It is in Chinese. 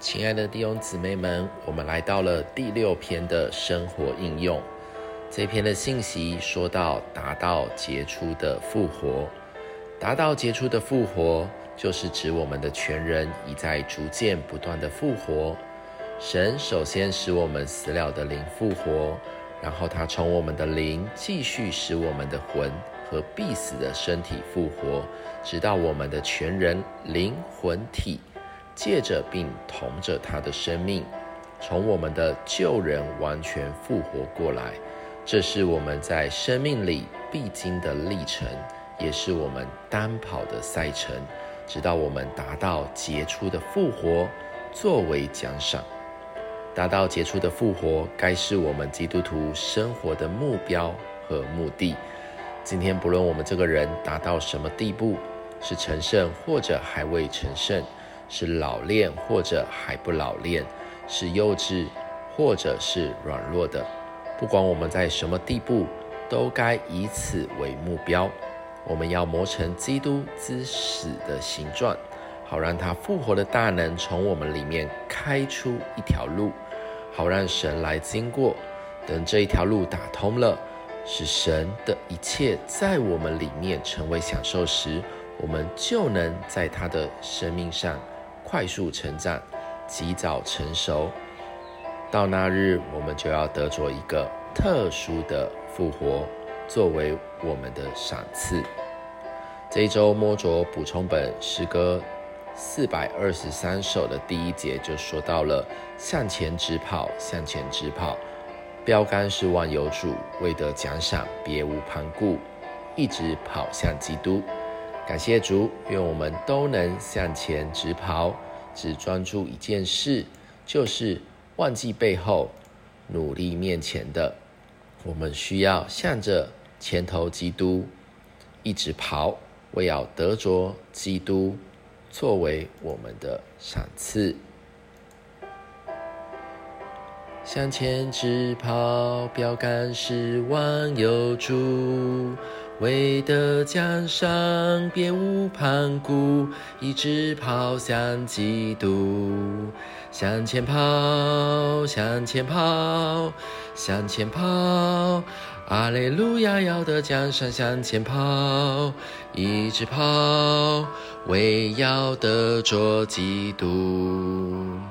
亲爱的弟兄姊妹们，我们来到了第六篇的生活应用。这篇的信息说到达到杰出的复活，达到杰出的复活，就是指我们的全人已在逐渐不断的复活。神首先使我们死了的灵复活，然后他从我们的灵继续使我们的魂和必死的身体复活，直到我们的全人灵魂体。借着并同着他的生命，从我们的旧人完全复活过来，这是我们在生命里必经的历程，也是我们单跑的赛程，直到我们达到杰出的复活作为奖赏。达到杰出的复活，该是我们基督徒生活的目标和目的。今天，不论我们这个人达到什么地步，是成圣或者还未成圣。是老练或者还不老练，是幼稚或者是软弱的，不管我们在什么地步，都该以此为目标。我们要磨成基督之死的形状，好让他复活的大能从我们里面开出一条路，好让神来经过。等这一条路打通了，使神的一切在我们里面成为享受时，我们就能在他的生命上。快速成长，及早成熟，到那日，我们就要得着一个特殊的复活，作为我们的赏赐。这一周摸着补充本诗歌四百二十三首的第一节就说到了：向前直跑，向前直跑，标杆是万有主，为得奖赏，别无旁顾，一直跑向基督。感谢主，愿我们都能向前直跑，只专注一件事，就是忘记背后，努力面前的。我们需要向着前头基督一直跑，为要得着基督作为我们的赏赐。向前直跑，标杆是万有主。为得江山，别无旁顾，一直跑向基督，向前跑，向前跑，向前跑，阿雷路亚，要得江山，向前跑，一直跑，为要得着基督。